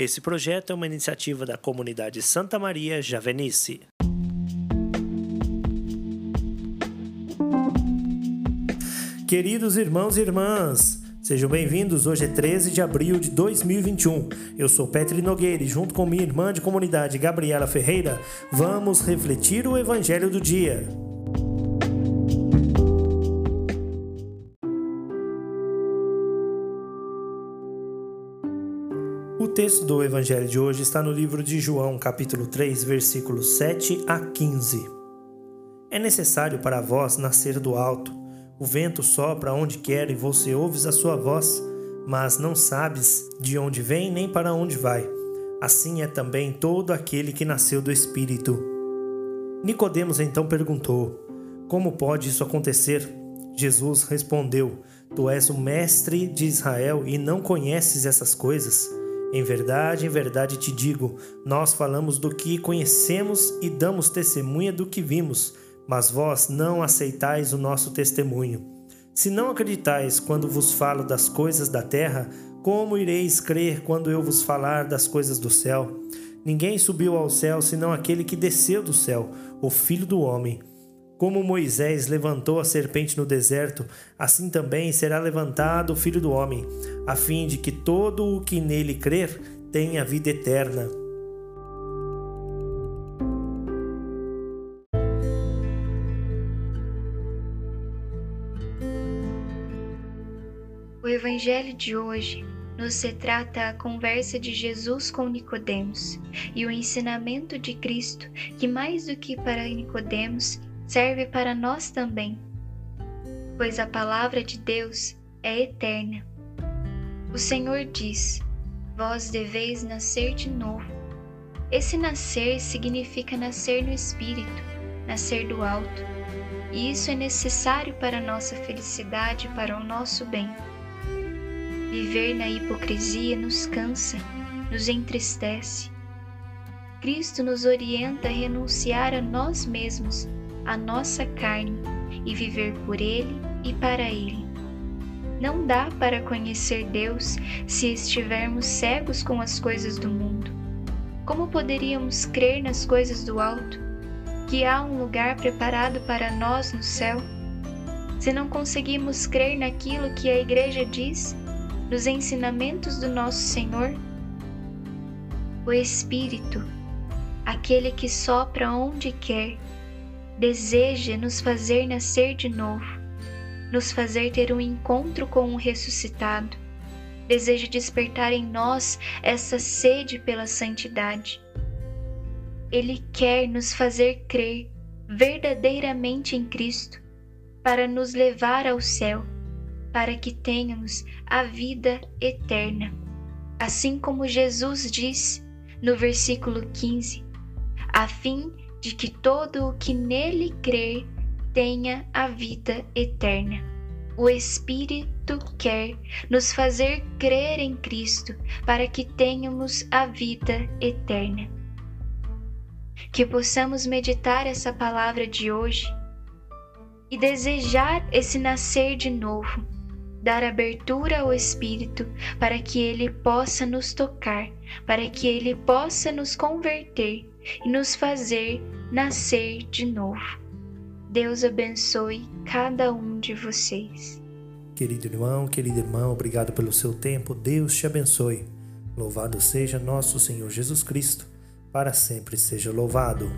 Esse projeto é uma iniciativa da comunidade Santa Maria Javenice. Queridos irmãos e irmãs, sejam bem-vindos. Hoje é 13 de abril de 2021. Eu sou Petri Nogueira e, junto com minha irmã de comunidade Gabriela Ferreira, vamos refletir o Evangelho do dia. Texto do Evangelho de hoje está no livro de João, capítulo 3, versículos 7 a 15. É necessário para vós nascer do alto. O vento sopra onde quer e você ouves a sua voz, mas não sabes de onde vem nem para onde vai. Assim é também todo aquele que nasceu do Espírito. Nicodemos então perguntou: Como pode isso acontecer? Jesus respondeu: Tu és o mestre de Israel e não conheces essas coisas? Em verdade, em verdade te digo: nós falamos do que conhecemos e damos testemunha do que vimos, mas vós não aceitais o nosso testemunho. Se não acreditais quando vos falo das coisas da terra, como ireis crer quando eu vos falar das coisas do céu? Ninguém subiu ao céu senão aquele que desceu do céu, o Filho do Homem. Como Moisés levantou a serpente no deserto, assim também será levantado o Filho do Homem, a fim de que todo o que nele crer tenha vida eterna. O Evangelho de hoje nos retrata a conversa de Jesus com Nicodemos e o ensinamento de Cristo, que mais do que para Nicodemos serve para nós também, pois a palavra de Deus é eterna. O Senhor diz: Vós deveis nascer de novo. Esse nascer significa nascer no espírito, nascer do alto. E isso é necessário para a nossa felicidade e para o nosso bem. Viver na hipocrisia nos cansa, nos entristece. Cristo nos orienta a renunciar a nós mesmos a nossa carne e viver por Ele e para Ele. Não dá para conhecer Deus se estivermos cegos com as coisas do mundo. Como poderíamos crer nas coisas do alto, que há um lugar preparado para nós no céu? Se não conseguimos crer naquilo que a Igreja diz, nos ensinamentos do nosso Senhor? O Espírito, aquele que sopra onde quer, deseja nos fazer nascer de novo, nos fazer ter um encontro com o ressuscitado, deseja despertar em nós essa sede pela santidade. Ele quer nos fazer crer verdadeiramente em Cristo, para nos levar ao céu, para que tenhamos a vida eterna. Assim como Jesus diz no versículo 15, a fim de que todo o que nele crer tenha a vida eterna. O Espírito quer nos fazer crer em Cristo para que tenhamos a vida eterna. Que possamos meditar essa palavra de hoje e desejar esse nascer de novo, dar abertura ao Espírito para que ele possa nos tocar, para que ele possa nos converter e nos fazer nascer de novo. Deus abençoe cada um de vocês. Querido irmão, querida irmã, obrigado pelo seu tempo. Deus te abençoe. Louvado seja nosso Senhor Jesus Cristo, para sempre seja louvado.